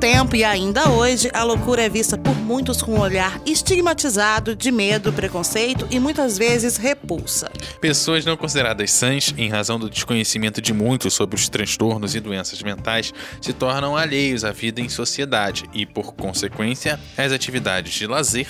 Tempo e ainda hoje, a loucura é vista por muitos com um olhar estigmatizado de medo, preconceito e muitas vezes repulsa. Pessoas não consideradas sãs, em razão do desconhecimento de muitos sobre os transtornos e doenças mentais, se tornam alheios à vida em sociedade e, por consequência, às atividades de lazer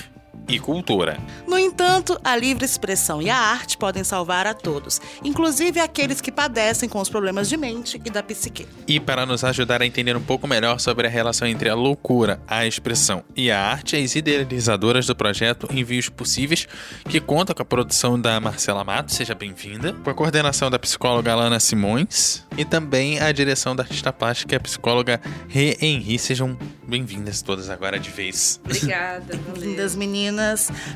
e cultura. No entanto, a livre expressão e a arte podem salvar a todos, inclusive aqueles que padecem com os problemas de mente e da psique. E para nos ajudar a entender um pouco melhor sobre a relação entre a loucura, a expressão e a arte, as idealizadoras do projeto Envios Possíveis, que conta com a produção da Marcela Mato, seja bem-vinda, com a coordenação da psicóloga Alana Simões e também a direção da artista plástica e a psicóloga Rê Henri. Sejam bem-vindas todas agora de vez. Obrigada. Lindas meninas.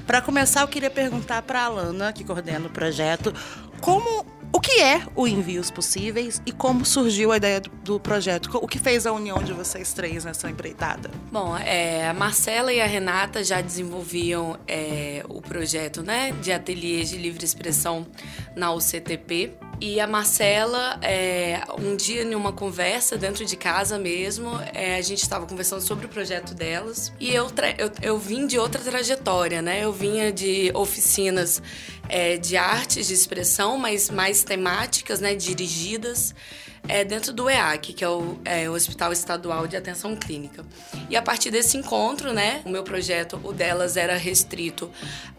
Para começar, eu queria perguntar para a Alana, que coordena o projeto, como o que é o Envios Possíveis e como surgiu a ideia do, do, projeto? O que fez a união de vocês três nessa empreitada? Bom, é, a Marcela e a Renata já desenvolviam é, o projeto né, de ateliês de livre expressão na UCTP. E a Marcela, é, um dia em uma conversa dentro de casa mesmo, é, a gente estava conversando sobre o projeto delas. E eu, eu, eu, vim de outra trajetória, né? Eu vinha de oficinas é, de artes de expressão, mas mais temáticas, né? Dirigidas é, dentro do EAC, que é o, é o, Hospital Estadual de Atenção Clínica. E a partir desse encontro, né, o meu projeto, o delas era restrito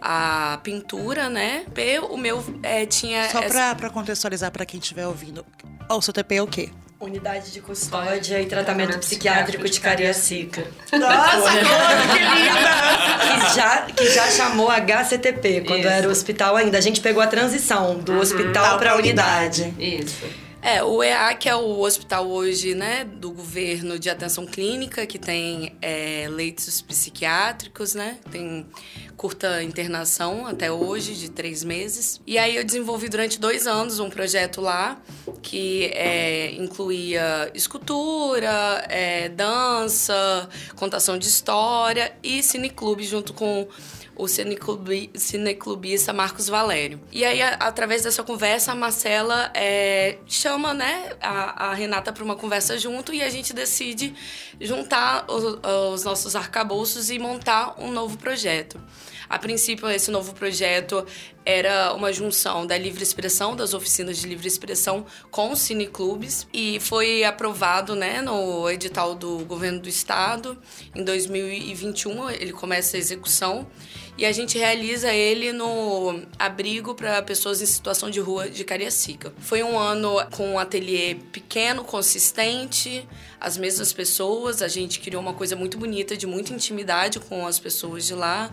à pintura, né? O meu é, tinha... Só essa... para contextualizar para quem estiver ouvindo, o seu TP é o quê? Unidade de Custódia e Tratamento Psiquiátrico de Cariacica. Nossa, que linda! Que já, que já chamou HCTP, quando Isso. era o hospital ainda. A gente pegou a transição do uhum. hospital para a unidade. Isso. É, o EAC é o hospital hoje, né, do governo de atenção clínica, que tem é, leitos psiquiátricos, né, tem curta internação até hoje, de três meses. E aí eu desenvolvi durante dois anos um projeto lá, que é, incluía escultura, é, dança, contação de história e cineclube junto com o cineclubi, cineclubista Marcos Valério. E aí, a, através dessa conversa, a Marcela é, chama né, a, a Renata para uma conversa junto e a gente decide juntar os, os nossos arcabouços e montar um novo projeto. A princípio, esse novo projeto era uma junção da livre expressão, das oficinas de livre expressão com cineclubes e foi aprovado né, no edital do governo do estado. Em 2021, ele começa a execução e a gente realiza ele no abrigo para pessoas em situação de rua de Cariacica. Foi um ano com um ateliê pequeno, consistente, as mesmas pessoas, a gente criou uma coisa muito bonita, de muita intimidade com as pessoas de lá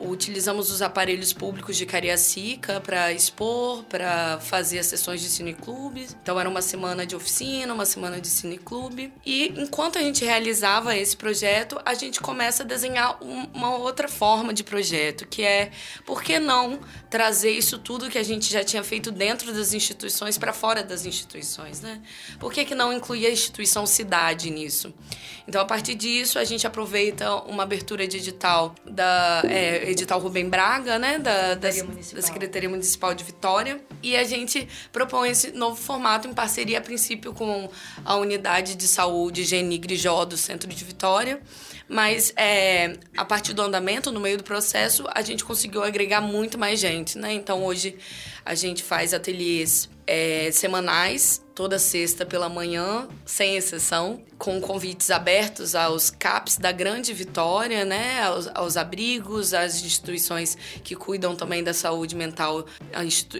utilizamos os aparelhos públicos de Cariacica para expor, para fazer as sessões de cineclube. Então era uma semana de oficina, uma semana de cineclube. E enquanto a gente realizava esse projeto, a gente começa a desenhar um, uma outra forma de projeto, que é por que não trazer isso tudo que a gente já tinha feito dentro das instituições para fora das instituições, né? Por que, que não incluir a instituição cidade nisso? Então, a partir disso, a gente aproveita uma abertura de edital da é, edital Rubem Braga, né, da, da, da, Secretaria Municipal de Vitória, e a gente propõe esse novo formato em parceria, a princípio, com a Unidade de Saúde Geni Grijó do Centro de Vitória, mas é, a partir do andamento, no meio do processo, a gente conseguiu agregar muito mais gente, né? Então, hoje a gente faz ateliês é, semanais, toda sexta pela manhã, sem exceção, com convites abertos aos CAPs da Grande Vitória, né, aos, aos abrigos, às instituições que cuidam também da saúde mental,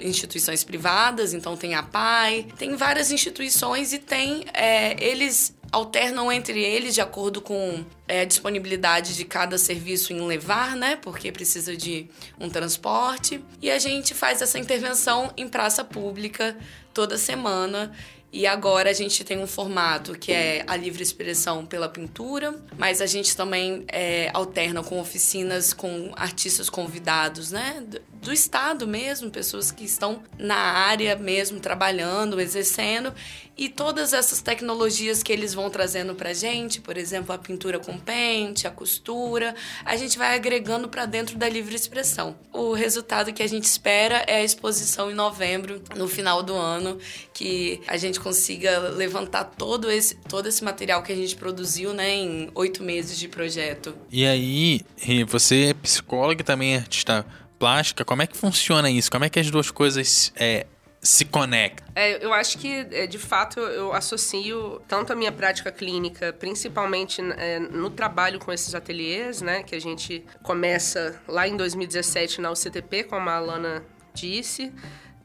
instituições privadas, então tem a PAI, tem várias instituições e tem, é, eles alternam entre eles de acordo com é, a disponibilidade de cada serviço em levar, né? Porque precisa de um transporte. E a gente faz essa intervenção em praça pública toda semana. E agora a gente tem um formato que é a livre expressão pela pintura, mas a gente também é, alterna com oficinas com artistas convidados, né? Do Estado mesmo, pessoas que estão na área mesmo, trabalhando, exercendo, e todas essas tecnologias que eles vão trazendo pra gente, por exemplo, a pintura com pente, a costura, a gente vai agregando para dentro da livre expressão. O resultado que a gente espera é a exposição em novembro, no final do ano, que a gente consiga levantar todo esse, todo esse material que a gente produziu né, em oito meses de projeto. E aí, você é psicóloga e também é artista plástica, como é que funciona isso? Como é que as duas coisas é, se conectam? É, eu acho que, é, de fato, eu associo tanto a minha prática clínica, principalmente é, no trabalho com esses ateliês, né, que a gente começa lá em 2017 na UCTP, como a Alana disse,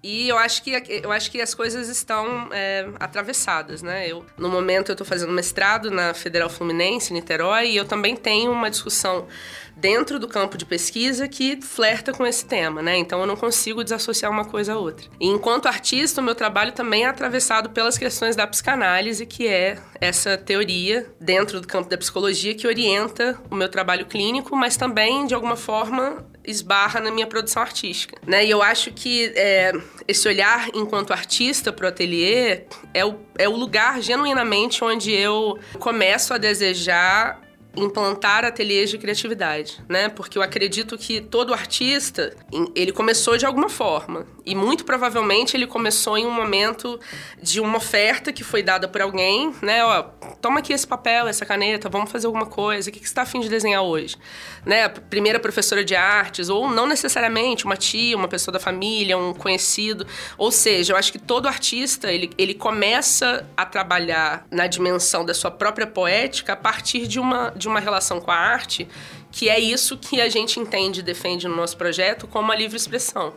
e eu acho que, eu acho que as coisas estão é, atravessadas, né? Eu, no momento, eu estou fazendo mestrado na Federal Fluminense, Niterói, e eu também tenho uma discussão dentro do campo de pesquisa que flerta com esse tema, né? Então eu não consigo desassociar uma coisa a outra. E enquanto artista, o meu trabalho também é atravessado pelas questões da psicanálise, que é essa teoria dentro do campo da psicologia que orienta o meu trabalho clínico, mas também de alguma forma esbarra na minha produção artística, né? E eu acho que é, esse olhar enquanto artista para o ateliê é o, é o lugar genuinamente onde eu começo a desejar implantar ateliês de criatividade, né? Porque eu acredito que todo artista, ele começou de alguma forma. E muito provavelmente ele começou em um momento de uma oferta que foi dada por alguém, né? Ó, toma aqui esse papel, essa caneta, vamos fazer alguma coisa. O que você está afim de desenhar hoje? Né? Primeira professora de artes, ou não necessariamente uma tia, uma pessoa da família, um conhecido. Ou seja, eu acho que todo artista, ele, ele começa a trabalhar na dimensão da sua própria poética a partir de uma, de uma relação com a arte que é isso que a gente entende e defende no nosso projeto como a livre expressão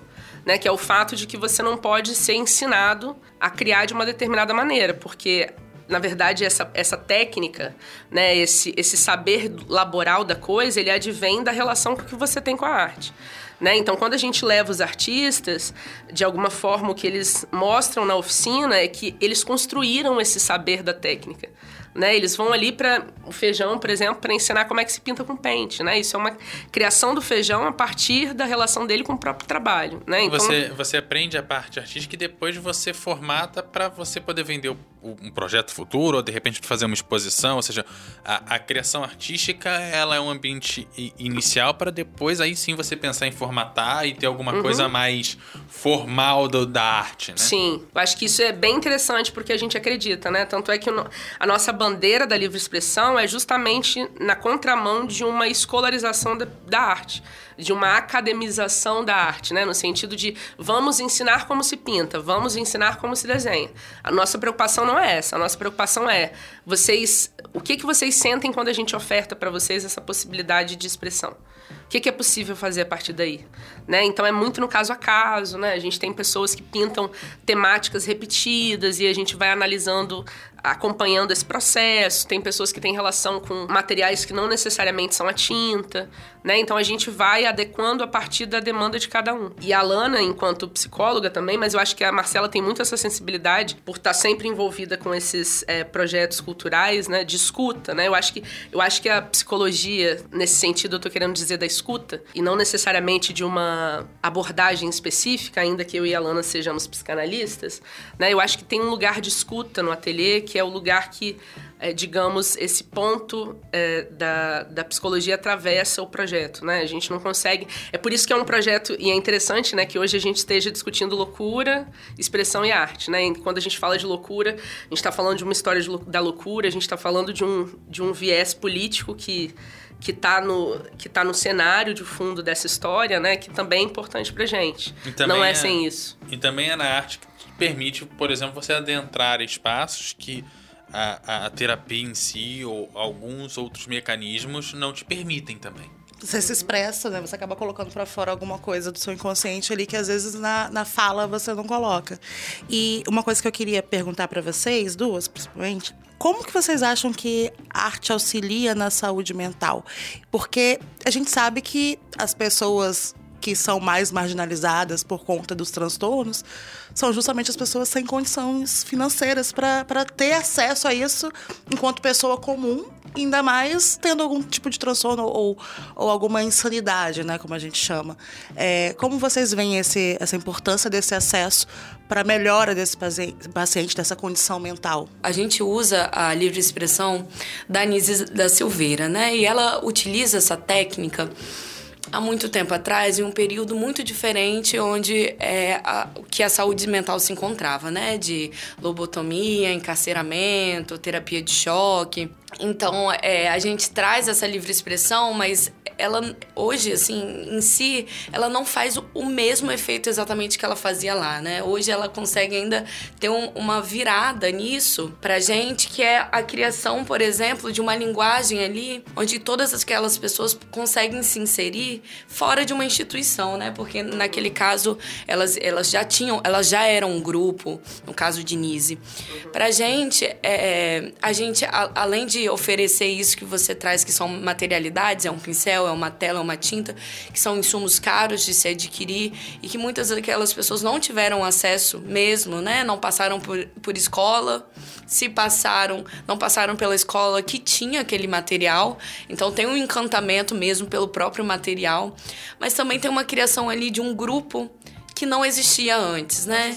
né? Que é o fato de que você não pode ser ensinado a criar de uma determinada maneira, porque na verdade, essa, essa técnica, né, esse, esse saber laboral da coisa, ele advém da relação que você tem com a arte. Né? Então, quando a gente leva os artistas, de alguma forma, o que eles mostram na oficina é que eles construíram esse saber da técnica né? Eles vão ali para o feijão, por exemplo, para ensinar como é que se pinta com pente, né? Isso é uma criação do feijão a partir da relação dele com o próprio trabalho, né? Então, você, você aprende a parte artística e depois você formata para você poder vender um projeto futuro ou de repente fazer uma exposição, ou seja, a, a criação artística ela é um ambiente inicial para depois aí sim você pensar em formatar e ter alguma uhum. coisa mais formal do, da arte, né? Sim, eu acho que isso é bem interessante porque a gente acredita, né? Tanto é que a nossa bandeira da livre expressão é justamente na contramão de uma escolarização da, da arte de uma academização da arte, né? No sentido de vamos ensinar como se pinta, vamos ensinar como se desenha. A nossa preocupação não é essa. A nossa preocupação é vocês, o que que vocês sentem quando a gente oferta para vocês essa possibilidade de expressão? O que, que, é possível fazer a partir daí? Né? Então é muito no caso a caso, né? A gente tem pessoas que pintam temáticas repetidas e a gente vai analisando acompanhando esse processo, tem pessoas que têm relação com materiais que não necessariamente são a tinta, né? Então a gente vai adequando a partir da demanda de cada um. E a Lana, enquanto psicóloga também, mas eu acho que a Marcela tem muito essa sensibilidade por estar sempre envolvida com esses é, projetos culturais, né? De escuta, né? Eu acho que eu acho que a psicologia nesse sentido eu tô querendo dizer da escuta e não necessariamente de uma abordagem específica, ainda que eu e a Lana sejamos psicanalistas, né? Eu acho que tem um lugar de escuta no ateliê que é o lugar que, é, digamos, esse ponto é, da, da psicologia atravessa o projeto, né? A gente não consegue... É por isso que é um projeto, e é interessante, né, que hoje a gente esteja discutindo loucura, expressão e arte, né? E quando a gente fala de loucura, a gente está falando de uma história de, da loucura, a gente está falando de um, de um viés político que que está no, que tá no cenário de fundo dessa história, né? Que também é importante pra gente. Não é, é, sem isso. E também é na arte que permite, por exemplo, você adentrar espaços que a, a terapia em si ou alguns outros mecanismos não te permitem também você se expressa, né? Você acaba colocando para fora alguma coisa do seu inconsciente ali que às vezes na, na fala você não coloca. E uma coisa que eu queria perguntar para vocês, duas principalmente, como que vocês acham que a arte auxilia na saúde mental? Porque a gente sabe que as pessoas que são mais marginalizadas por conta dos transtornos são justamente as pessoas sem condições financeiras para ter acesso a isso enquanto pessoa comum ainda mais tendo algum tipo de transtorno ou, ou alguma insanidade, né, como a gente chama. É, como vocês veem esse, essa importância desse acesso para a melhora desse paciente, dessa condição mental? A gente usa a livre expressão da Anise da Silveira, né, e ela utiliza essa técnica há muito tempo atrás, em um período muito diferente onde é, a, que a saúde mental se encontrava, né? De lobotomia, encarceramento, terapia de choque. Então, é, a gente traz essa livre expressão, mas ela hoje, assim, em si, ela não faz o mesmo efeito exatamente que ela fazia lá, né? Hoje ela consegue ainda ter um, uma virada nisso pra gente, que é a criação, por exemplo, de uma linguagem ali onde todas aquelas pessoas conseguem se inserir fora de uma instituição, né? Porque naquele caso elas, elas já tinham, elas já eram um grupo, no caso de Nise. Pra gente, é, a gente, a, além de oferecer isso que você traz, que são materialidades, é um pincel, é uma tela, é uma tinta, que são insumos caros de se adquirir e que muitas daquelas pessoas não tiveram acesso mesmo, né? Não passaram por, por escola, se passaram, não passaram pela escola que tinha aquele material. Então tem um encantamento mesmo pelo próprio material, mas também tem uma criação ali de um grupo que não existia antes, né?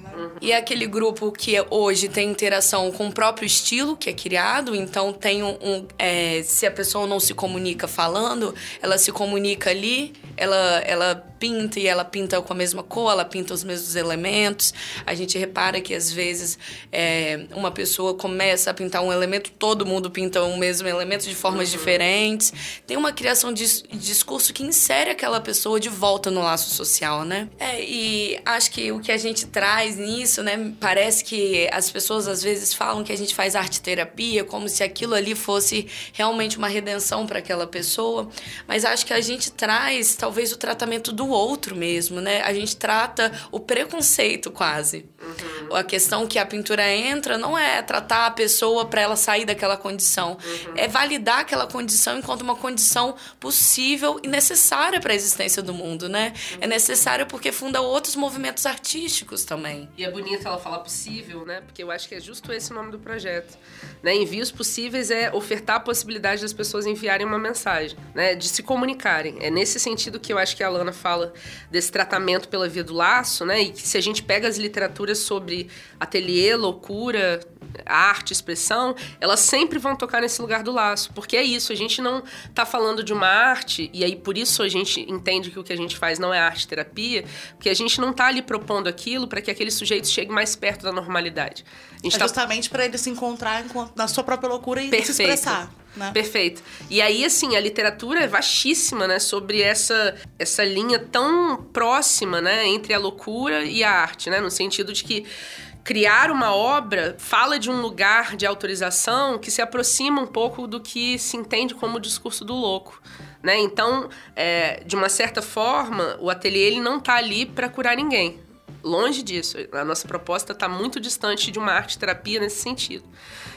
né? Uhum. E aquele grupo que hoje tem interação com o próprio estilo que é criado, então tem um. um é, se a pessoa não se comunica falando, ela se comunica ali, ela, ela pinta e ela pinta com a mesma cor, ela pinta os mesmos elementos. A gente repara que às vezes é, uma pessoa começa a pintar um elemento, todo mundo pinta o mesmo elemento de formas uhum. diferentes. Tem uma criação de discurso que insere aquela pessoa de volta no laço social, né? É, e acho que o que a gente traz nisso, né? Parece que as pessoas às vezes falam que a gente faz arte terapia, como se aquilo ali fosse realmente uma redenção para aquela pessoa. Mas acho que a gente traz talvez o tratamento do outro mesmo, né? A gente trata o preconceito quase. Uhum. A questão que a pintura entra não é tratar a pessoa para ela sair daquela condição, uhum. é validar aquela condição enquanto uma condição possível e necessária para a existência do mundo, né? Uhum. É necessário porque funda outros movimentos artísticos também. E é bonito ela falar possível, né? Porque eu acho que é justo esse o nome do projeto. Né? Envios possíveis é ofertar a possibilidade das pessoas enviarem uma mensagem, né? De se comunicarem. É nesse sentido que eu acho que a Lana fala fala desse tratamento pela via do laço, né? E que se a gente pega as literaturas sobre ateliê, loucura, arte, expressão, elas sempre vão tocar nesse lugar do laço, porque é isso, a gente não está falando de uma arte, e aí por isso a gente entende que o que a gente faz não é arte terapia, porque a gente não está ali propondo aquilo para que aquele sujeito chegue mais perto da normalidade. é tá... justamente para ele se encontrar na sua própria loucura e Perfeito. se expressar. Né? Perfeito. E aí, assim, a literatura é vastíssima, né? Sobre essa, essa linha tão próxima, né? Entre a loucura e a arte, né? No sentido de que criar uma obra fala de um lugar de autorização que se aproxima um pouco do que se entende como o discurso do louco. Né? Então, é, de uma certa forma, o ateliê ele não está ali para curar ninguém. Longe disso. A nossa proposta está muito distante de uma arte terapia nesse sentido.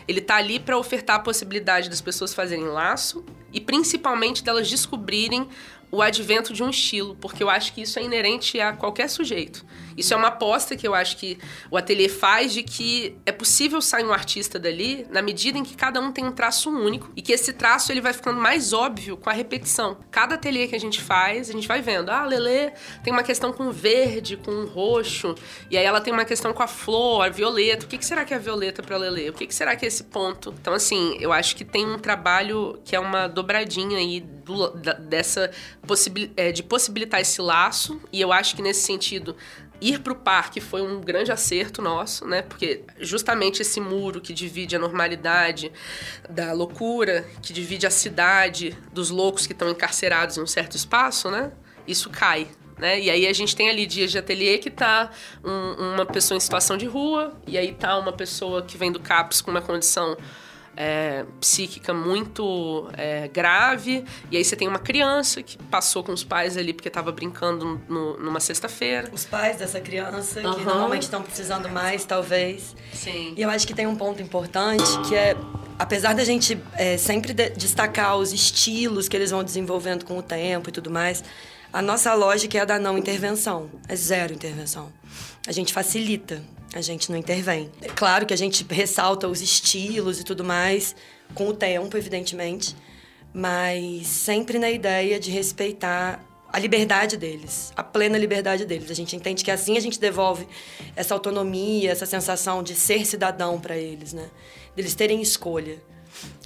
Ele está ali para ofertar a possibilidade das pessoas fazerem laço e principalmente delas descobrirem o advento de um estilo, porque eu acho que isso é inerente a qualquer sujeito. Isso é uma aposta que eu acho que o ateliê faz de que é possível sair um artista dali na medida em que cada um tem um traço único e que esse traço ele vai ficando mais óbvio com a repetição. Cada ateliê que a gente faz, a gente vai vendo, ah, Lelê tem uma questão com verde, com roxo, e aí ela tem uma questão com a flor, a violeta. O que, que será que é a violeta para Lelê? O que, que será que é esse ponto? Então, assim, eu acho que tem um trabalho que é uma dobradinha aí do, da, dessa é, de possibilitar esse laço, e eu acho que nesse sentido ir para o parque foi um grande acerto nosso, né? Porque justamente esse muro que divide a normalidade da loucura, que divide a cidade dos loucos que estão encarcerados em um certo espaço, né? Isso cai. Né? E aí a gente tem ali dias de ateliê que tá um, uma pessoa em situação de rua, e aí tá uma pessoa que vem do CAPS com uma condição é, psíquica muito é, grave. E aí você tem uma criança que passou com os pais ali porque estava brincando no, numa sexta-feira. Os pais dessa criança, uhum. que normalmente estão precisando mais, talvez. Sim. E eu acho que tem um ponto importante que é apesar da gente é, sempre de destacar os estilos que eles vão desenvolvendo com o tempo e tudo mais, a nossa lógica é a da não intervenção, é zero intervenção. A gente facilita. A gente não intervém. É claro que a gente ressalta os estilos e tudo mais, com o tempo, evidentemente, mas sempre na ideia de respeitar a liberdade deles, a plena liberdade deles. A gente entende que assim a gente devolve essa autonomia, essa sensação de ser cidadão para eles, né? Deles terem escolha.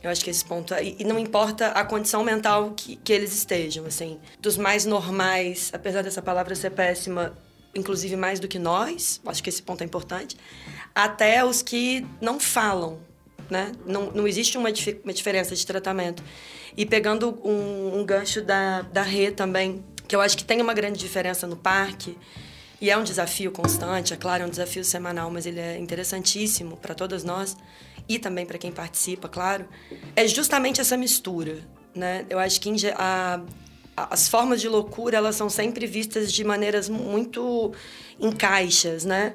Eu acho que esse ponto. E não importa a condição mental que, que eles estejam, assim. Dos mais normais, apesar dessa palavra ser péssima, inclusive mais do que nós, acho que esse ponto é importante, até os que não falam, né? Não, não existe uma, dif uma diferença de tratamento. E pegando um, um gancho da, da Rê também, que eu acho que tem uma grande diferença no parque, e é um desafio constante, é claro, é um desafio semanal, mas ele é interessantíssimo para todas nós e também para quem participa, claro, é justamente essa mistura, né? Eu acho que a, as formas de loucura elas são sempre vistas de maneiras muito em caixas, né?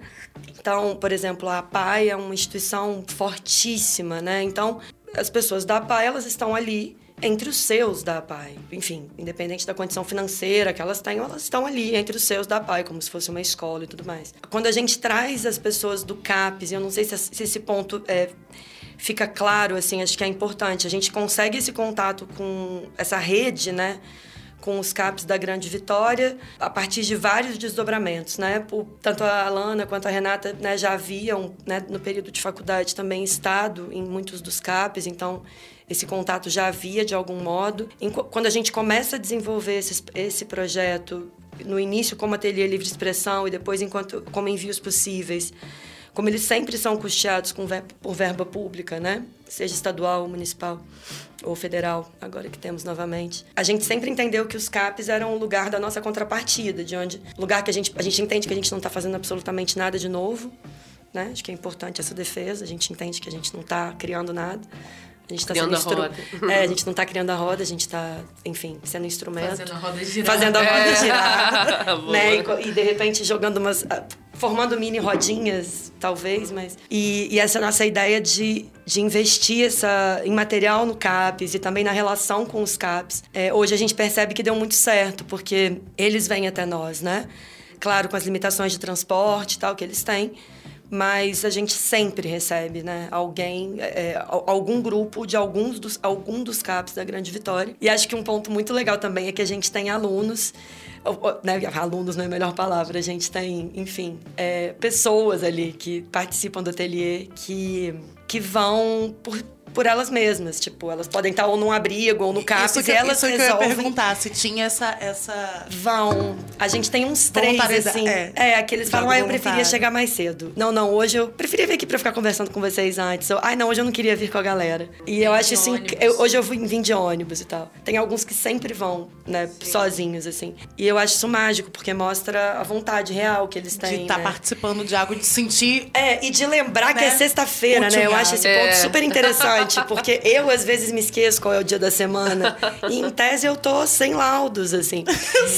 Então, por exemplo, a PAI é uma instituição fortíssima, né? Então, as pessoas da PAI elas estão ali entre os seus da PAI. Enfim, independente da condição financeira que elas tenham, elas estão ali entre os seus da PAI, como se fosse uma escola e tudo mais. Quando a gente traz as pessoas do CAPES, eu não sei se, se esse ponto é, fica claro, assim, acho que é importante. A gente consegue esse contato com essa rede, né? Com os CAPs da Grande Vitória, a partir de vários desdobramentos, né? Tanto a Alana quanto a Renata né, já haviam, né, no período de faculdade, também estado em muitos dos CAPs, então esse contato já havia de algum modo. Quando a gente começa a desenvolver esse, esse projeto, no início como ateliê livre expressão e depois enquanto como envios possíveis, como eles sempre são custeados com ver, por verba pública, né? Seja estadual, municipal ou federal, agora que temos novamente. A gente sempre entendeu que os CAPs eram o lugar da nossa contrapartida, de onde lugar que a gente a gente entende que a gente não está fazendo absolutamente nada de novo, né? Acho que é importante essa defesa. A gente entende que a gente não está criando nada. A gente está sendo instru... É, a gente não está criando a roda, a gente está, enfim, sendo instrumento. Fazendo a roda girar. Fazendo a roda é. girar. né? E, e, de repente jogando umas. Formando mini rodinhas, talvez, mas. E, e essa nossa ideia de, de investir essa, em material no CAPES e também na relação com os CAPES. É, hoje a gente percebe que deu muito certo, porque eles vêm até nós, né? Claro, com as limitações de transporte e tal que eles têm mas a gente sempre recebe, né, alguém, é, é algum grupo de alguns dos, algum dos CAPs da Grande Vitória. E acho que um ponto muito legal também é que a gente tem alunos, né, alunos não é a melhor palavra, a gente tem, enfim, é, pessoas ali que participam do ateliê que, que vão por por elas mesmas. Tipo, elas podem estar ou num abrigo ou no CAPES isso que, e elas isso resolvem... que eu ia perguntar, se tinha essa... essa... Vão. A gente tem uns três, assim. É, é aqueles falam, ah, eu preferia chegar mais cedo. Não, não, hoje eu preferia vir aqui pra ficar conversando com vocês antes. Ai, não, hoje eu não queria vir com a galera. E Vim eu acho assim, eu, hoje eu vim de ônibus e tal. Tem alguns que sempre vão, né, Sim. sozinhos, assim. E eu acho isso mágico, porque mostra a vontade real que eles têm, De estar tá né? participando de algo, de sentir... É, e de lembrar né? que é né? sexta-feira, né? Eu acho esse ponto é. super interessante, porque eu eu, às vezes, me esqueço qual é o dia da semana. E, em tese, eu tô sem laudos, assim.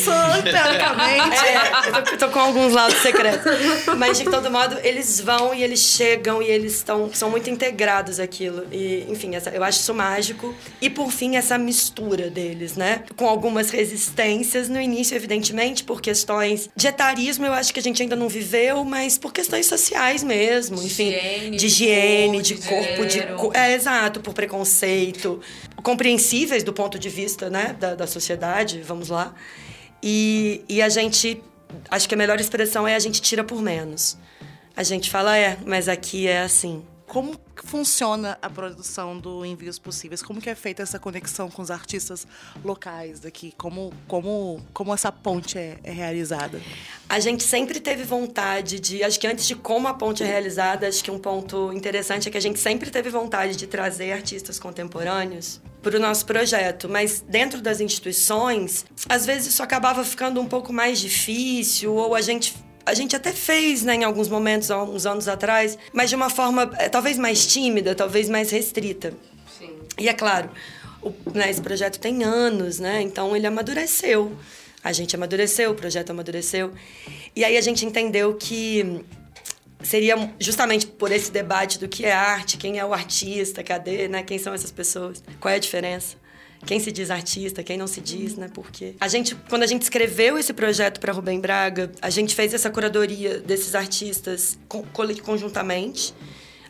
Só, teoricamente. É, eu tô, tô, com alguns laudos secretos. Mas, de todo modo, eles vão e eles chegam e eles estão, são muito integrados aquilo. E, enfim, essa, eu acho isso mágico. E, por fim, essa mistura deles, né? Com algumas resistências no início, evidentemente, por questões de etarismo, eu acho que a gente ainda não viveu, mas por questões sociais mesmo. Enfim, higiene, de higiene, de, de corpo, de. É, exato, por preconceito compreensíveis do ponto de vista né, da, da sociedade, vamos lá. E, e a gente, acho que a melhor expressão é a gente tira por menos. A gente fala, é, mas aqui é assim. Como funciona a produção do Envios Possíveis? Como que é feita essa conexão com os artistas locais daqui? Como, como, como essa ponte é, é realizada? A gente sempre teve vontade de... Acho que antes de como a ponte é realizada, acho que um ponto interessante é que a gente sempre teve vontade de trazer artistas contemporâneos para o nosso projeto, mas dentro das instituições, às vezes isso acabava ficando um pouco mais difícil, ou a gente a gente até fez, né, em alguns momentos, há uns anos atrás, mas de uma forma é, talvez mais tímida, talvez mais restrita. Sim. E é claro, o, né, esse projeto tem anos, né? Então ele amadureceu. A gente amadureceu, o projeto amadureceu. E aí a gente entendeu que seria justamente por esse debate do que é arte, quem é o artista, cadê, né? Quem são essas pessoas? Qual é a diferença? Quem se diz artista, quem não se diz, né? Porque a gente, quando a gente escreveu esse projeto para Rubem Braga, a gente fez essa curadoria desses artistas conjuntamente.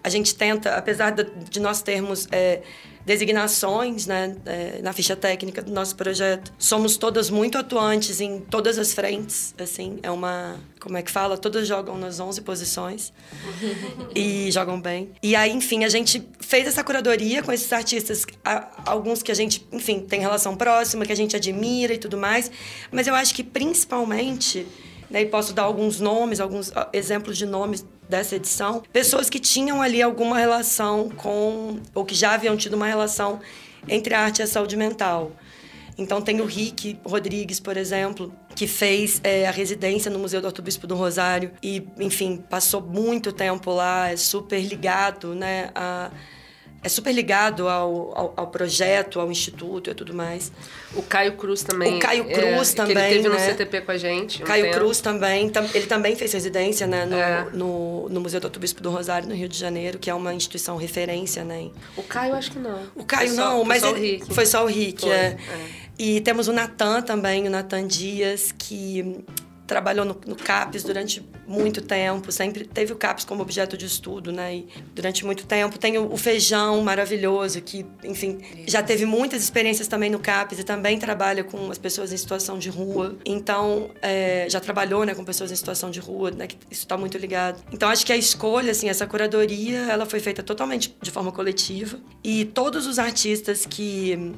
A gente tenta, apesar de nós termos é, designações né, é, na ficha técnica do nosso projeto. Somos todas muito atuantes em todas as frentes, assim, é uma... Como é que fala? Todas jogam nas 11 posições e jogam bem. E aí, enfim, a gente fez essa curadoria com esses artistas, alguns que a gente, enfim, tem relação próxima, que a gente admira e tudo mais, mas eu acho que principalmente né, e posso dar alguns nomes, alguns exemplos de nomes dessa edição, pessoas que tinham ali alguma relação com, ou que já haviam tido uma relação entre a arte e a saúde mental. Então tem o Rick Rodrigues, por exemplo, que fez é, a residência no Museu do Arcebispo do Rosário e, enfim, passou muito tempo lá, é super ligado, né, a é super ligado ao, ao, ao, projeto, ao instituto e tudo mais. O Caio Cruz também. O Caio é, Cruz é, também. ele teve né? no CTP com a gente. Um Caio tempo. Cruz também. Ele também fez residência né, no, é. no, no, Museu do Bispo do Rosário, no Rio de Janeiro, que é uma instituição referência, né? O Caio, acho que não. O Caio foi não, só, mas. Foi só o Rick. Foi só o Rick, foi, é. é. E temos o Natan também, o Natan Dias, que trabalhou no, no, CAPES durante muito tempo, sempre teve o CAPES como objeto de estudo, né? E durante muito tempo. Tem o, o, Feijão maravilhoso, que, enfim, já teve muitas experiências também no CAPES e também trabalha com as pessoas em situação de rua. Então, é, já trabalhou né, com pessoas em situação de rua, né? Que isso está muito ligado. Então, acho que a escolha, assim, essa curadoria, ela foi feita totalmente de forma coletiva. E todos os artistas que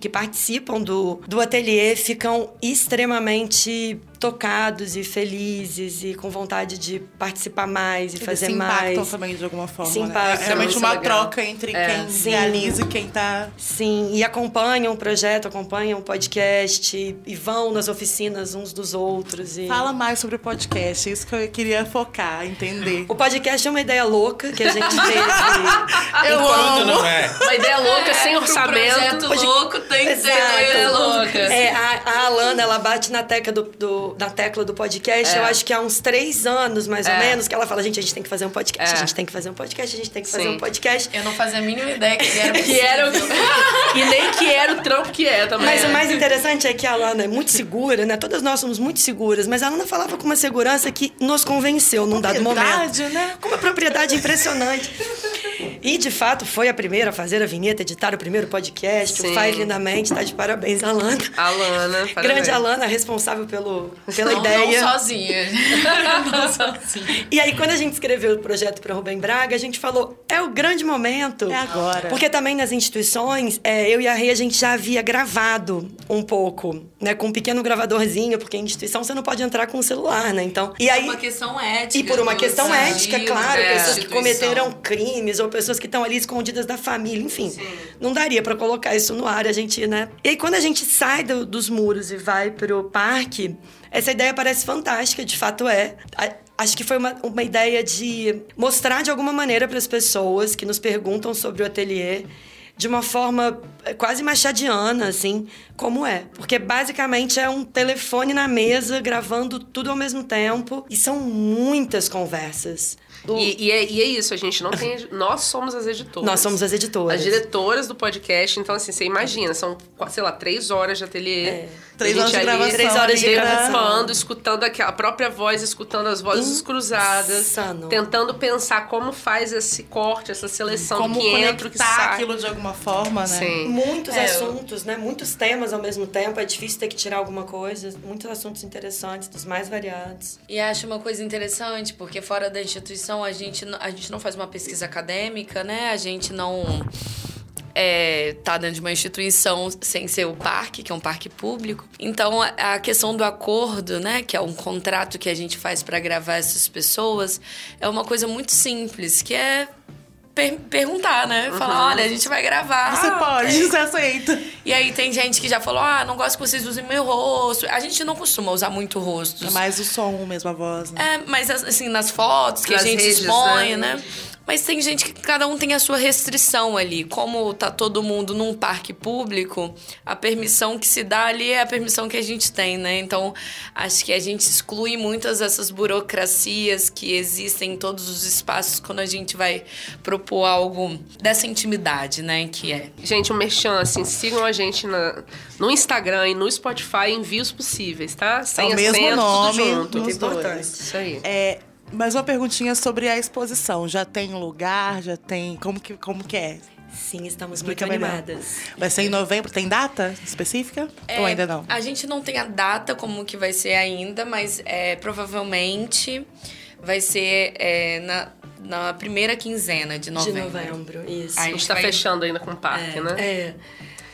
que participam do, do ateliê ficam extremamente tocados e felizes e com vontade de participar mais e Eles fazer se mais. impactam também de alguma forma. Se né? impactam. É realmente Isso uma é legal. troca entre É. quem Sim. realiza e quem tá. Sim, e acompanham o projeto, acompanham o podcast e, e vão nas oficinas uns dos outros. E... Fala mais sobre o podcast, isso que eu queria focar, entender. O podcast é uma ideia louca que a gente teve. Eu Quando amo. não é? Uma ideia louca, sem orçamento. projeto Hoje- louco tem que ser Exato. ideia louca. É, a, a Alana, ela bate na tecla do, do- na tecla do podcast, É. eu acho que há uns três anos, mais ou É. menos, que ela fala, gente, a gente tem que fazer um podcast, É. a gente tem que fazer um podcast, a gente tem que fazer Sim. um podcast. Eu não fazia a mínima ideia que era Que era o... e nem que era o trampo que é também. Mas né? o mais interessante é que a Alana é muito segura, né? Todas nós somos muito seguras, mas a Alana falava com uma segurança que nos convenceu num dado momento. Verdade, né? Com uma propriedade impressionante. E, de fato, foi a primeira a fazer a vinheta, editar o primeiro podcast. Sim. O faz lindamente, tá de parabéns, Alana. Alana, parabéns. Grande Alana, responsável pelo, pela não, ideia. não sozinha. não sozinha. E aí, quando a gente escreveu o projeto para Rubem Braga, a gente falou, é o grande momento. É agora. Porque também nas instituições, é, eu e a Rei, a gente já havia gravado um pouco, né? Com um pequeno gravadorzinho, porque em instituição você não pode entrar com o celular, né? Então, e aí... uma questão ética. E por uma questão ética, claro, da pessoas que cometeram crimes ou pessoas que estão ali escondidas da família, enfim. Não daria para colocar isso no ar, a gente, né? E aí quando a gente sai do- dos muros e vai pro parque, essa ideia parece fantástica, de fato é. Acho que foi uma, uma ideia de mostrar de alguma maneira para as pessoas que nos perguntam sobre o ateliê de uma forma eh, quase machadiana, assim, como é. Porque basicamente é um telefone na mesa gravando tudo ao mesmo tempo e são muitas conversas. O- E, e é, e é isso, a gente não tem. Nós somos as editoras. Nós somos as editoras. As diretoras do podcast, então assim, você imagina, são, sei lá, três horas de ateliê. É. Três A horas de ali gravação. Três horas de gravação. Escutando a própria voz, escutando as vozes cruzadas, Insano. tentando pensar como faz esse corte, essa seleção Como que entra, que conectar sai. aquilo de alguma forma, né? Sim. Muitos É, eu- assuntos, né? Muitos temas ao mesmo tempo. É difícil ter que tirar alguma coisa. Muitos assuntos interessantes, dos mais variados. E acho uma coisa interessante, porque fora da instituição a gente, a gente não faz uma pesquisa acadêmica, né? A gente não é, tá dentro de uma instituição sem ser o parque, que é um parque público. Então, a questão do acordo, né? Que é um contrato que a gente faz para gravar essas pessoas, é uma coisa muito simples, que é per- perguntar, né? Falar, olha, a gente vai gravar. Você Ah, pode, você aceita. E aí tem gente que já falou, ah, não gosto que vocês usem meu rosto. A gente não costuma usar muito rostos. É mais o som mesmo, a voz, né? É, mas assim, nas fotos que Nas a gente redes, expõe, né? né? Mas tem gente que cada um tem a sua restrição ali. Como tá todo mundo num parque público, a permissão que se dá ali é a permissão que a gente tem, né? Então, acho que a gente exclui muitas dessas burocracias que existem em todos os espaços quando a gente vai propor algo dessa intimidade, né? Que é. Gente, um merchan, assim, sigam a gente na, no Instagram e no Spotify envios possíveis, tá? Sem É o mesmo acento, nome tudo junto. nos Importante. dois. Isso aí. É, mas uma perguntinha sobre a exposição. Já tem lugar? Já tem. Como que, como que é? Sim, estamos Explica muito melhor. animadas. Vai ser em novembro? Tem data específica? Ou É, ainda não? A gente não tem a data como que vai ser ainda, mas é, provavelmente vai ser é, na, na primeira quinzena de De novembro. novembro, isso. A gente tá vai- fechando ainda com o parque, né? É.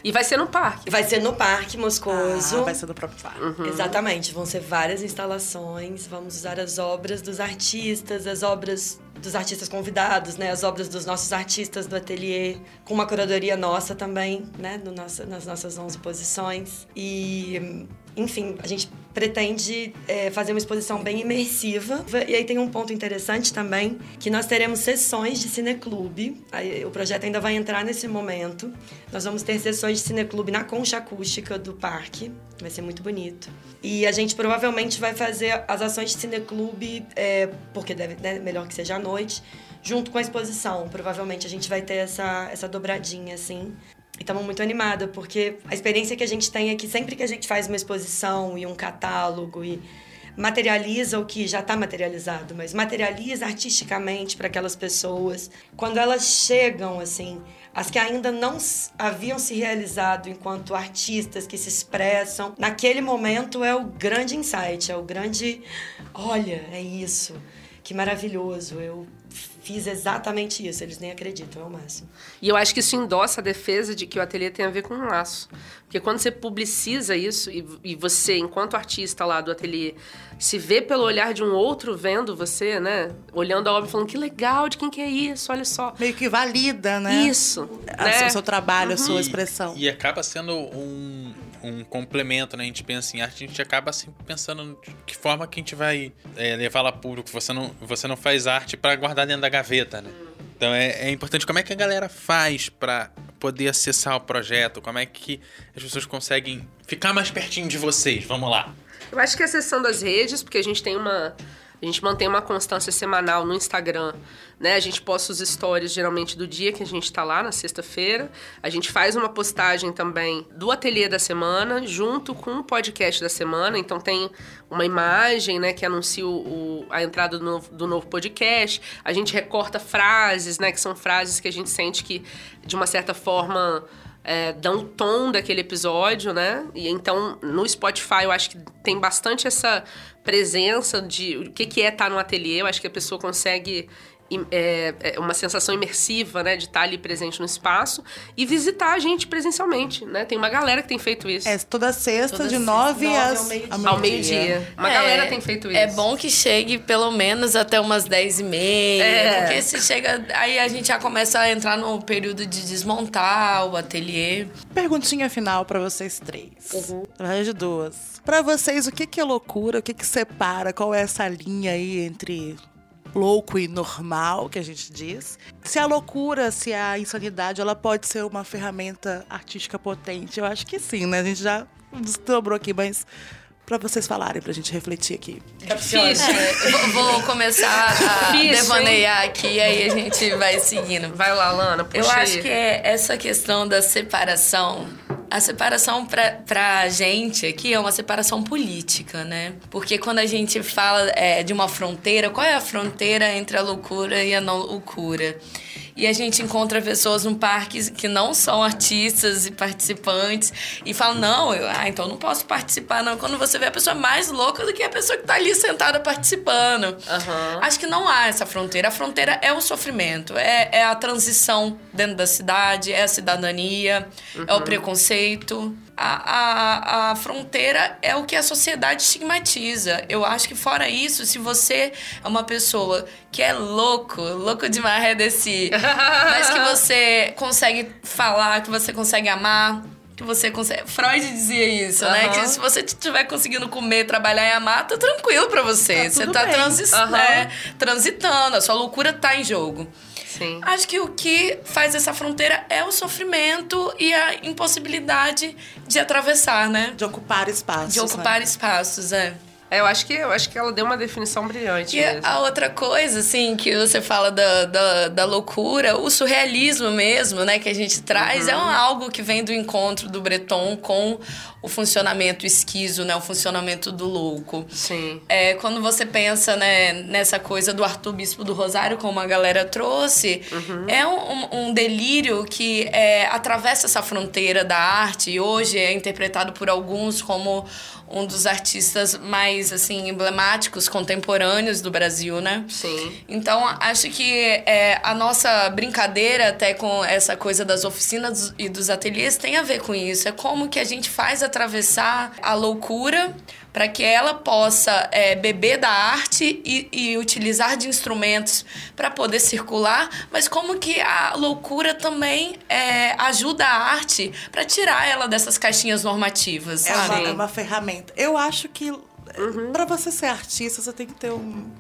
E vai ser no parque. Vai ser no Parque Moscoso. Ah, vai ser no próprio parque. Uhum. Exatamente, vão ser várias instalações, vamos usar as obras dos artistas, as obras dos artistas convidados, né, as obras dos nossos artistas do ateliê, com uma curadoria nossa também, né, no nossa, nas nossas 11 posições. E, enfim, a gente pretende é, fazer uma exposição bem imersiva. E aí tem um ponto interessante também, que nós teremos sessões de cineclube. Aí, o projeto ainda vai entrar nesse momento. Nós vamos ter sessões de cineclube na concha acústica do parque. Vai ser muito bonito. E a gente provavelmente vai fazer as ações de cineclube, é, porque deve, né, melhor que seja à noite, junto com a exposição. Provavelmente a gente vai ter essa, essa dobradinha, assim. E estamos muito animada, porque a experiência que a gente tem é que sempre que a gente faz uma exposição e um catálogo e materializa o que já está materializado, mas materializa artisticamente para aquelas pessoas. Quando elas chegam, assim, as que ainda não haviam se realizado enquanto artistas que se expressam, naquele momento é o grande insight, é o grande. Olha, é isso, que maravilhoso, eu fiz exatamente isso, eles nem acreditam, é o máximo. E eu acho que isso endossa a defesa de que o ateliê tem a ver com um laço. Porque quando você publiciza isso e, e você, enquanto artista lá do ateliê, se vê pelo olhar de um outro vendo você, né? Olhando a obra e falando, que legal, de quem que é isso? Olha só. Meio que valida, né? Isso. Né? O seu trabalho, a sua expressão. E acaba sendo um, um complemento, né? A gente pensa em arte, a gente acaba sempre pensando de que forma que a gente vai é, levá-la a público. Você não, você não faz arte pra guardar dentro da gaveta, né? Então é, é importante como é que a galera faz pra poder acessar o projeto, como é que as pessoas conseguem ficar mais pertinho de vocês. Vamos lá. Eu acho que é acessando as redes, porque a gente tem uma. A gente mantém uma constância semanal no Instagram, né? A gente posta os stories geralmente do dia que a gente tá lá, na sexta-feira. A gente faz uma postagem também do ateliê da semana, junto com o podcast da semana. Então tem uma imagem, né, que anuncia o- a entrada do novo, do novo podcast. A gente recorta frases, né, que são frases que a gente sente que, de uma certa forma, é, dá um tom daquele episódio, né? E então no Spotify eu acho que tem bastante essa presença de o que, que é estar no ateliê. Eu acho que a pessoa consegue é, é uma sensação imersiva, né, de estar ali presente no espaço e visitar a gente presencialmente, né? Tem uma galera que tem feito isso. É toda sexta, Toda de sexta, nove nove às ao meio-dia. Meio-dia. Uma É, galera tem feito isso. É bom que chegue pelo menos até umas 10 e meia. É. Porque se chega. Aí a gente já começa a entrar no período de desmontar o ateliê. Perguntinha final pra vocês três. Uhum. Verdade, de duas. Pra vocês, o que, que é loucura? O que, que separa? Qual é essa linha aí entre louco e normal, que a gente diz? Se a loucura, se a insanidade, ela pode ser uma ferramenta artística potente? Eu acho que sim, né? A gente já desdobrou aqui, mas pra vocês falarem, pra gente refletir aqui. Difícil. Eu vou- vou começar a Difícil, devanear aqui e aí a gente vai seguindo. Vai lá, Lana, puxa Eu aí. acho que é essa questão da separação. A separação pra, pra gente aqui é uma separação política, né? Porque quando a gente fala é, de uma fronteira, qual é a fronteira entre a loucura e a não loucura? E a gente encontra pessoas no parque que não são artistas e participantes e falam, não, eu, ah, então eu não posso participar, não. Quando você vê a pessoa mais louca do que a pessoa que tá ali sentada participando. Aham. Acho que não há essa fronteira. A fronteira é o sofrimento, é, é a transição dentro da cidade, é a cidadania, é o preconceito. A, a, a fronteira é o que a sociedade estigmatiza. Eu acho que, fora isso, se você é uma pessoa que é louco, louco de maré desse, mas que você consegue falar, que você consegue amar, que você consegue. Freud dizia isso, né? Que se você estiver conseguindo comer, trabalhar e amar, tá tranquilo pra você. Tá você tá transi Aham. é, transitando, a sua loucura tá em jogo. Sim. Acho que o que faz essa fronteira é o sofrimento e a impossibilidade de atravessar, né? De ocupar espaços. De ocupar né? espaços, é. É, eu acho que eu acho que ela deu uma definição brilhante E mesmo. a outra coisa, assim, que você fala da, da, da loucura, o surrealismo mesmo, né, que a gente traz, é um, algo que vem do encontro do Breton com o funcionamento esquizo, né, o funcionamento do louco. Sim. É, quando você pensa né, nessa coisa do Arthur Bispo do Rosário, como a galera trouxe, é um, um- um delírio que é, atravessa essa fronteira da arte e hoje é interpretado por alguns como um dos artistas mais assim emblemáticos contemporâneos do Brasil, né? Sim. Então, acho que é, a nossa brincadeira até com essa coisa das oficinas e dos ateliês tem a ver com isso. É como que a gente faz atravessar a loucura para que ela possa é, beber da arte e, e utilizar de instrumentos para poder circular, mas como que a loucura também é, ajuda a arte para tirar ela dessas caixinhas normativas, É uma, é uma ferramenta. Eu acho que pra você ser artista, você tem que ter um.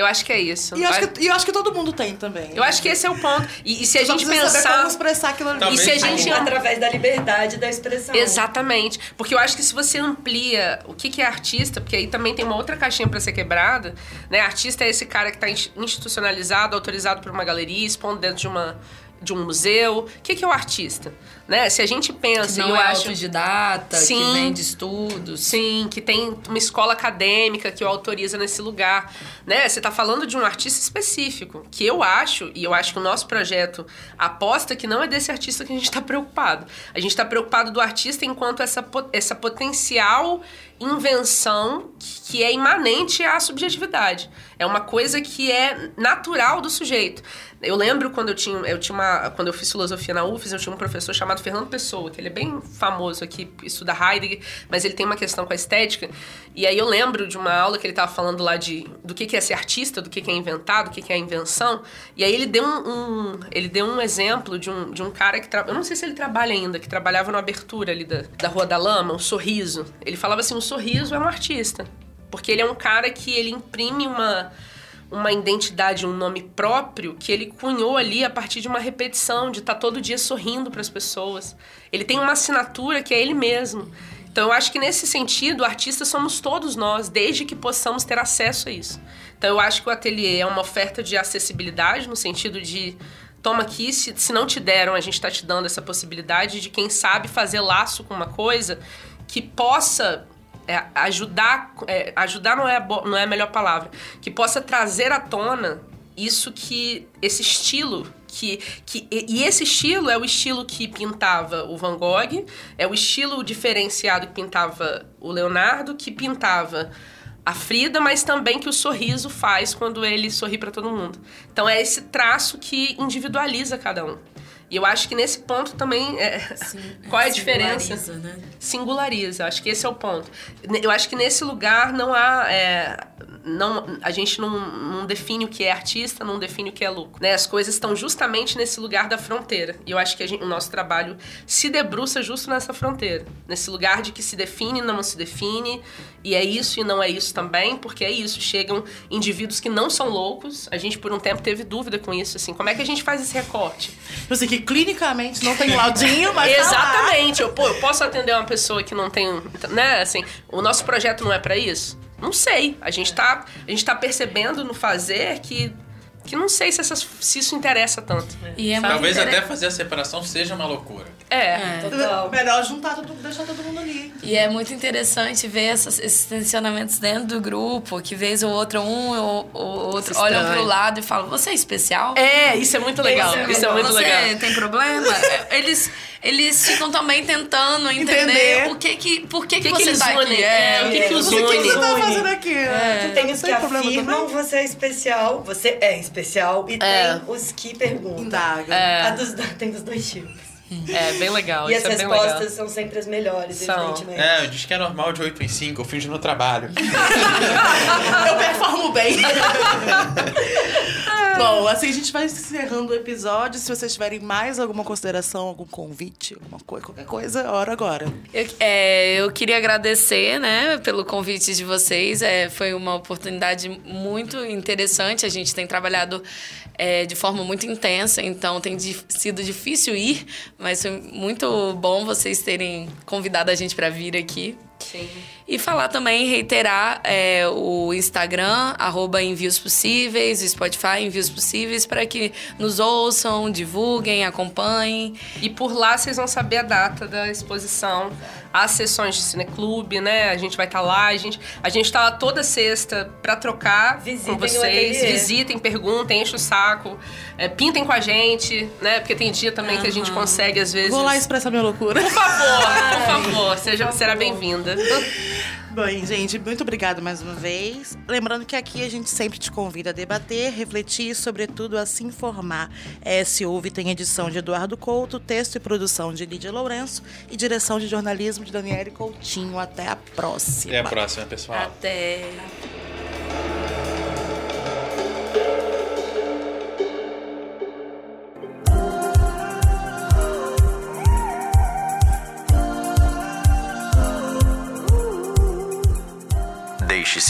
Eu acho que é isso. E eu acho que, eu acho que todo mundo tem também. Eu acho que esse é o ponto. E, e se a gente saber como pensar. expressar aquilo ali. E se a gente Através da liberdade da expressão. Exatamente. Porque eu acho que se você amplia o que, que é artista, porque aí também tem uma outra caixinha pra ser quebrada, né? Artista é esse cara que tá ins- institucionalizado, autorizado por uma galeria, expondo dentro de uma de um museu. O que, que é o artista? Né? Se a gente pensa, Que não eu é acho autodidata, que Sim. vem de estudos. Sim, que tem uma escola acadêmica que o autoriza nesse lugar, né? Você tá falando de um artista específico, que eu acho, e eu acho que o nosso projeto aposta que não é desse artista que a gente tá preocupado. A gente tá preocupado do artista enquanto essa, essa potencial invenção que que é imanente à subjetividade. É uma coisa que é natural do sujeito. Eu lembro quando eu tinha, eu tinha uma, quando eu fiz filosofia na UFES, eu tinha um professor chamado Fernando Pessoa, que ele é bem famoso aqui, estuda Heidegger, mas ele tem uma questão com a estética. E aí eu lembro de uma aula que ele estava falando lá de do que que é ser artista, do que que é inventar, do que que é invenção. E aí ele deu um, um- ele deu um exemplo de um, de um cara que eu não sei se ele trabalha ainda, que trabalhava na abertura ali da, da Rua da Lama, um sorriso. Ele falava assim, um sorriso é um artista. Porque ele é um cara que ele imprime uma, uma identidade, um nome próprio que ele cunhou ali a partir de uma repetição, de estar todo dia sorrindo para as pessoas. Ele tem uma assinatura que é ele mesmo. Então eu acho que nesse sentido, artistas somos todos nós, desde que possamos ter acesso a isso. Então eu acho que o ateliê é uma oferta de acessibilidade, no sentido de toma aqui, se, se não te deram, a gente está te dando essa possibilidade de quem sabe fazer laço com uma coisa que possa é, ajudar, é, ajudar não é, a não é a melhor palavra, que possa trazer à tona isso que, esse estilo que, que e esse estilo é o estilo que pintava o Van Gogh, é o estilo diferenciado que pintava o Leonardo, que pintava a Frida, mas também que o sorriso faz quando ele sorri para todo mundo. Então é esse traço que individualiza cada um. E eu acho que nesse ponto também é, qual é a diferença? Singulariza, né? singulariza. Acho que esse é o ponto. Eu acho que nesse lugar não há. é, não, a gente não, não define o que é artista, não define o que é lucro. Né? As coisas estão justamente nesse lugar da fronteira. E eu acho que a gente- o nosso trabalho se debruça justo nessa fronteira. Nesse lugar de que se define, não se define. E é isso e não é isso também, porque é isso. Chegam indivíduos que não são loucos. A gente, por um tempo, teve dúvida com isso. Assim, como é que a gente faz esse recorte? Tipo assim, que clinicamente não tem laudinho, mas. tá. Exatamente. Eu, pô, eu posso atender uma pessoa que não tem, né, assim, o nosso projeto não é pra isso? Não sei. A gente tá, a gente tá percebendo no fazer que que não sei se, essas, se isso interessa tanto. E é muito Talvez até fazer a separação seja uma loucura. É. Total. Melhor juntar todo deixar todo mundo ali. E é muito interessante ver essas- esses tensionamentos dentro do grupo, que vez ou outra, um ou, ou outro Se olham estranha. pro lado e falam, você é especial? É, isso é muito legal. Isso é Isso é muito você legal. tem problema? É, eles, eles ficam também tentando entender, Entender. o que que, por que, que, que que você tá unem? aqui. É, o que que os O que, que você tá Une. fazendo aqui? É. Tem os que problema afirmam você é especial, você é especial, e É. tem os que perguntam. Indaga. É. A dos do- tem dos dois tipos. É bem legal, E isso as é bem legal. respostas são sempre as melhores, São. evidentemente. É, eu disse que é normal de 8 em 5, eu finjo no trabalho. Eu performo bem. Bom, assim a gente vai encerrando o episódio. Se vocês tiverem mais alguma consideração, algum convite, alguma coisa, qualquer coisa, hora agora. Eu, é, eu queria agradecer, né, pelo convite de vocês. É, foi uma oportunidade muito interessante. A gente tem trabalhado é, de forma muito intensa, então tem di- sido difícil ir, mas foi muito bom vocês terem convidado a gente para vir aqui. Sim. E falar também, reiterar é, o Instagram, arroba Envios Possíveis, o Spotify Envios Possíveis, para que nos ouçam, divulguem, acompanhem. E por lá vocês vão saber a data da exposição, as sessões de cineclube, né? A gente vai estar lá, a gente, a gente tá lá toda sexta pra trocar Visitem com vocês. Visitem, perguntem, enchem o saco, é, pintem com a gente, né? Porque tem dia também que a gente consegue, às vezes. Vou lá expressar minha loucura. Por favor, por favor, seja, será bem-vinda. Bem, gente, muito obrigada mais uma vez. Lembrando que aqui a gente sempre te convida a debater, refletir e, sobretudo, a se informar. Esse Ouve tem edição de Eduardo Couto, texto e produção de Lídia Lourenço e direção de jornalismo de Daniele Coutinho. Até a próxima. Até a próxima, pessoal. Até.